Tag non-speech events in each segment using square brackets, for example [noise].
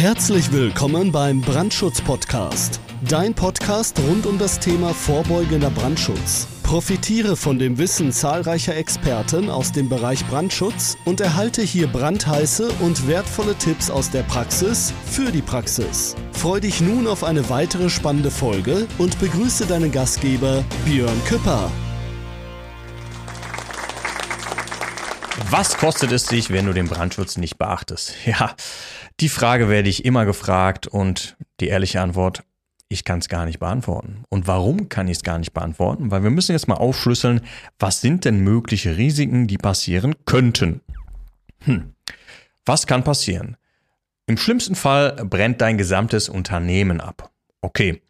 Herzlich willkommen beim Brandschutz-Podcast. Dein Podcast rund um das Thema vorbeugender Brandschutz. Profitiere von dem Wissen zahlreicher Experten aus dem Bereich Brandschutz und erhalte hier brandheiße und wertvolle Tipps aus der Praxis für die Praxis. Freu dich nun auf eine weitere spannende Folge und begrüße deinen Gastgeber Björn Küpper. Was kostet es dich, wenn du den Brandschutz nicht beachtest? Ja, die Frage werde ich immer gefragt und die ehrliche Antwort, ich kann es gar nicht beantworten. Und warum kann ich es gar nicht beantworten? Weil wir müssen jetzt mal aufschlüsseln, was sind denn mögliche Risiken, die passieren könnten? Hm. Was kann passieren? Im schlimmsten Fall brennt dein gesamtes Unternehmen ab. Okay,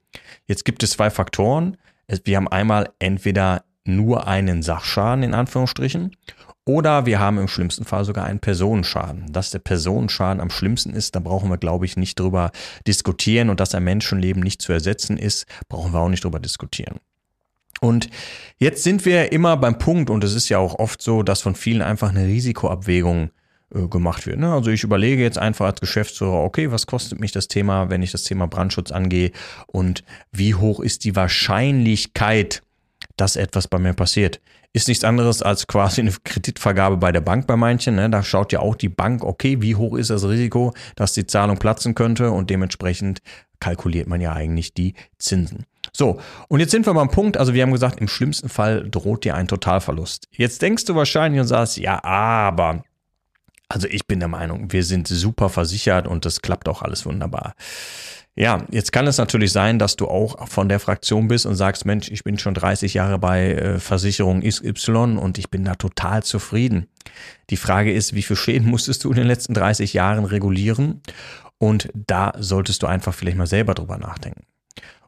jetzt gibt es zwei Faktoren. Wir haben einmal entweder nur einen Sachschaden in Anführungsstrichen oder wir haben im schlimmsten Fall sogar einen Personenschaden. Dass der Personenschaden am schlimmsten ist, da brauchen wir, glaube ich, nicht drüber diskutieren. Und dass ein Menschenleben nicht zu ersetzen ist, brauchen wir auch nicht drüber diskutieren. Und jetzt sind wir immer beim Punkt, und es ist ja auch oft so, dass von vielen einfach eine Risikoabwägung äh, gemacht wird. Ne? Also ich überlege jetzt einfach als Geschäftsführer, okay, was kostet mich das Thema, wenn ich das Thema Brandschutz angehe und wie hoch ist die Wahrscheinlichkeit, dass etwas bei mir passiert ist nichts anderes als quasi eine Kreditvergabe bei der Bank bei manchen. Ne? Da schaut ja auch die Bank, okay, wie hoch ist das Risiko, dass die Zahlung platzen könnte und dementsprechend kalkuliert man ja eigentlich die Zinsen. So, und jetzt sind wir beim Punkt, also wir haben gesagt, im schlimmsten Fall droht dir ein Totalverlust. Jetzt denkst du wahrscheinlich und sagst, ja, aber, also ich bin der Meinung, wir sind super versichert und das klappt auch alles wunderbar. Ja, jetzt kann es natürlich sein, dass du auch von der Fraktion bist und sagst, Mensch, ich bin schon 30 Jahre bei äh, Versicherung XY und ich bin da total zufrieden. Die Frage ist, wie viel Schäden musstest du in den letzten 30 Jahren regulieren? Und da solltest du einfach vielleicht mal selber drüber nachdenken.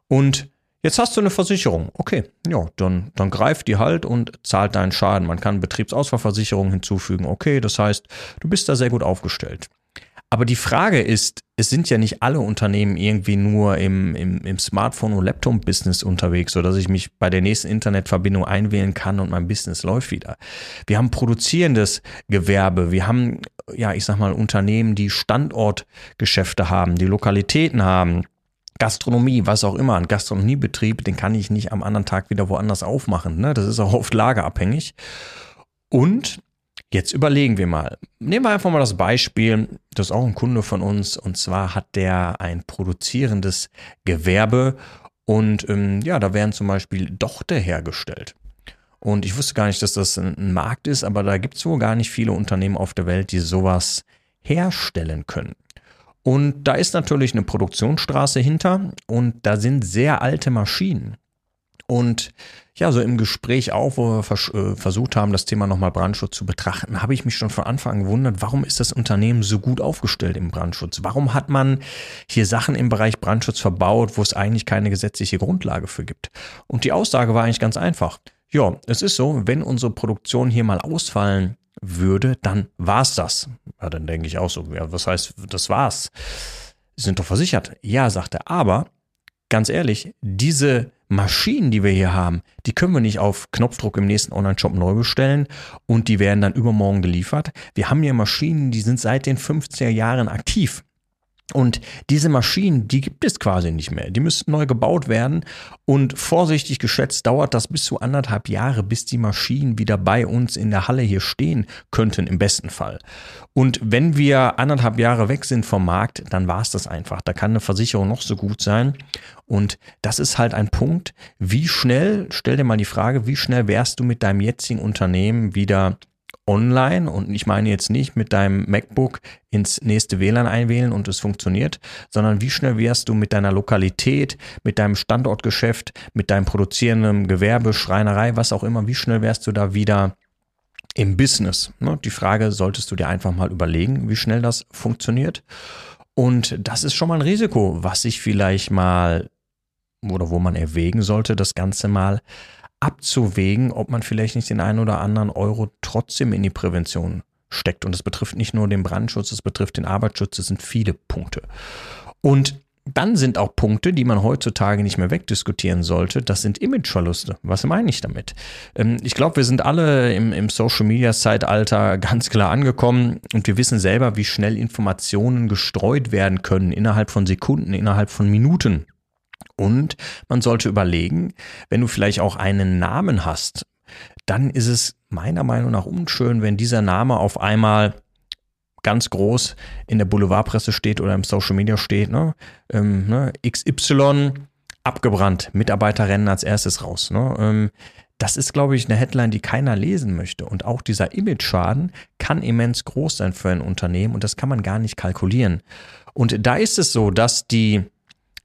Und Jetzt hast du eine Versicherung. Okay, ja, dann, dann greift die halt und zahlt deinen Schaden. Man kann Betriebsausfallversicherung hinzufügen. Okay, das heißt, du bist da sehr gut aufgestellt. Aber die Frage ist, es sind ja nicht alle Unternehmen irgendwie nur im, im, im Smartphone- und Laptop-Business unterwegs, sodass ich mich bei der nächsten Internetverbindung einwählen kann und mein Business läuft wieder. Wir haben produzierendes Gewerbe, wir haben, ja, ich sag mal, Unternehmen, die Standortgeschäfte haben, die Lokalitäten haben. Gastronomie, was auch immer, ein Gastronomiebetrieb, den kann ich nicht am anderen Tag wieder woanders aufmachen. Ne? Das ist auch oft lagerabhängig. Und Jetzt überlegen wir mal. Nehmen wir einfach mal das Beispiel, das ist auch ein Kunde von uns, und zwar hat der ein produzierendes Gewerbe und ähm, ja, da werden zum Beispiel Dochte hergestellt. Und ich wusste gar nicht, dass das ein Markt ist, aber da gibt es wohl gar nicht viele Unternehmen auf der Welt, die sowas herstellen können. Und da ist natürlich eine Produktionsstraße hinter und da sind sehr alte Maschinen. Und ja, so im Gespräch auch, wo wir vers äh, versucht haben, das Thema nochmal Brandschutz zu betrachten, habe ich mich schon von Anfang an gewundert, warum ist das Unternehmen so gut aufgestellt im Brandschutz? Warum hat man hier Sachen im Bereich Brandschutz verbaut, wo es eigentlich keine gesetzliche Grundlage für gibt? Und die Aussage war eigentlich ganz einfach. Ja, es ist so, wenn unsere Produktion hier mal ausfallen würde, dann war's das. Ja, dann denke ich auch so, ja, was heißt, das war's? Sie sind doch versichert. Ja, sagte er, aber ganz ehrlich, diese Maschinen, die wir hier haben, die können wir nicht auf Knopfdruck im nächsten Online-Shop neu bestellen und die werden dann übermorgen geliefert. Wir haben hier Maschinen, die sind seit den 50er Jahren aktiv. Und diese Maschinen, die gibt es quasi nicht mehr. Die müssten neu gebaut werden. Und vorsichtig geschätzt dauert das bis zu anderthalb Jahre, bis die Maschinen wieder bei uns in der Halle hier stehen könnten, im besten Fall. Und wenn wir anderthalb Jahre weg sind vom Markt, dann war es das einfach. Da kann eine Versicherung noch so gut sein. Und das ist halt ein Punkt, wie schnell, stell dir mal die Frage, wie schnell wärst du mit deinem jetzigen Unternehmen wieder online und ich meine jetzt nicht mit deinem MacBook ins nächste WLAN einwählen und es funktioniert, sondern wie schnell wärst du mit deiner Lokalität, mit deinem Standortgeschäft, mit deinem produzierenden Gewerbe, Schreinerei, was auch immer, wie schnell wärst du da wieder im Business? Ne? Die Frage solltest du dir einfach mal überlegen, wie schnell das funktioniert. Und das ist schon mal ein Risiko, was sich vielleicht mal oder wo man erwägen sollte, das Ganze mal abzuwägen, ob man vielleicht nicht den einen oder anderen Euro trotzdem in die Prävention steckt. Und das betrifft nicht nur den Brandschutz, es betrifft den Arbeitsschutz, es sind viele Punkte. Und dann sind auch Punkte, die man heutzutage nicht mehr wegdiskutieren sollte. Das sind Imageverluste. Was meine ich damit? Ähm, ich glaube, wir sind alle im, im Social Media Zeitalter ganz klar angekommen und wir wissen selber, wie schnell Informationen gestreut werden können innerhalb von Sekunden, innerhalb von Minuten. Und man sollte überlegen, wenn du vielleicht auch einen Namen hast, dann ist es meiner Meinung nach unschön, wenn dieser Name auf einmal ganz groß in der Boulevardpresse steht oder im Social Media steht, ne? Ähm, ne? XY abgebrannt, Mitarbeiter rennen als erstes raus. Ne? Ähm, das ist, glaube ich, eine Headline, die keiner lesen möchte. Und auch dieser Image-Schaden kann immens groß sein für ein Unternehmen und das kann man gar nicht kalkulieren. Und da ist es so, dass die,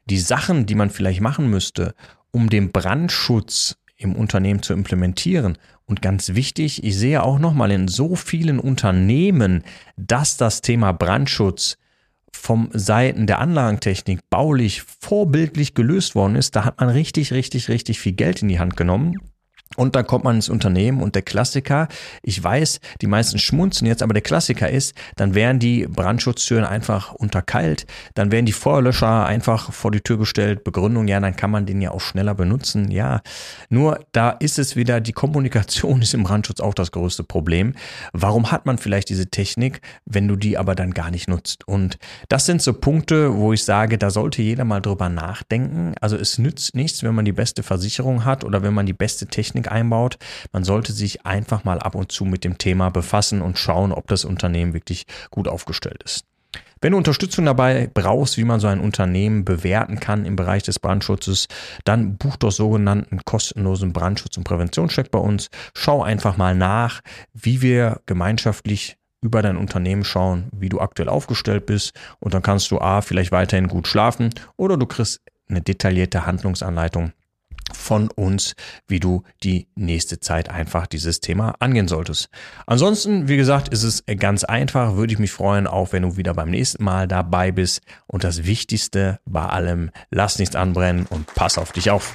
die Sachen, die man vielleicht machen müsste, um den Brandschutz im Unternehmen zu implementieren. Und ganz wichtig, ich sehe auch nochmal in so vielen Unternehmen, dass das Thema Brandschutz vom Seiten der Anlagentechnik baulich vorbildlich gelöst worden ist. Da hat man richtig, richtig, richtig viel Geld in die Hand genommen und dann kommt man ins Unternehmen und der Klassiker, ich weiß, die meisten schmunzen jetzt, aber der Klassiker ist, dann werden die Brandschutztüren einfach unterkalt, dann werden die Feuerlöscher einfach vor die Tür gestellt, Begründung, ja, dann kann man den ja auch schneller benutzen, ja. Nur da ist es wieder, die Kommunikation [laughs] ist im Brandschutz auch das größte Problem. Warum hat man vielleicht diese Technik, wenn du die aber dann gar nicht nutzt? Und das sind so Punkte, wo ich sage, da sollte jeder mal drüber nachdenken. Also es nützt nichts, wenn man die beste Versicherung hat oder wenn man die beste Technik Einbaut. Man sollte sich einfach mal ab und zu mit dem Thema befassen und schauen, ob das Unternehmen wirklich gut aufgestellt ist. Wenn du Unterstützung dabei brauchst, wie man so ein Unternehmen bewerten kann im Bereich des Brandschutzes, dann buch doch sogenannten kostenlosen Brandschutz- und Präventionscheck bei uns. Schau einfach mal nach, wie wir gemeinschaftlich über dein Unternehmen schauen, wie du aktuell aufgestellt bist und dann kannst du A, vielleicht weiterhin gut schlafen oder du kriegst eine detaillierte Handlungsanleitung von uns, wie du die nächste Zeit einfach dieses Thema angehen solltest. Ansonsten, wie gesagt, ist es ganz einfach. Würde ich mich freuen, auch wenn du wieder beim nächsten Mal dabei bist. Und das Wichtigste bei allem, lass nichts anbrennen und pass auf dich auf.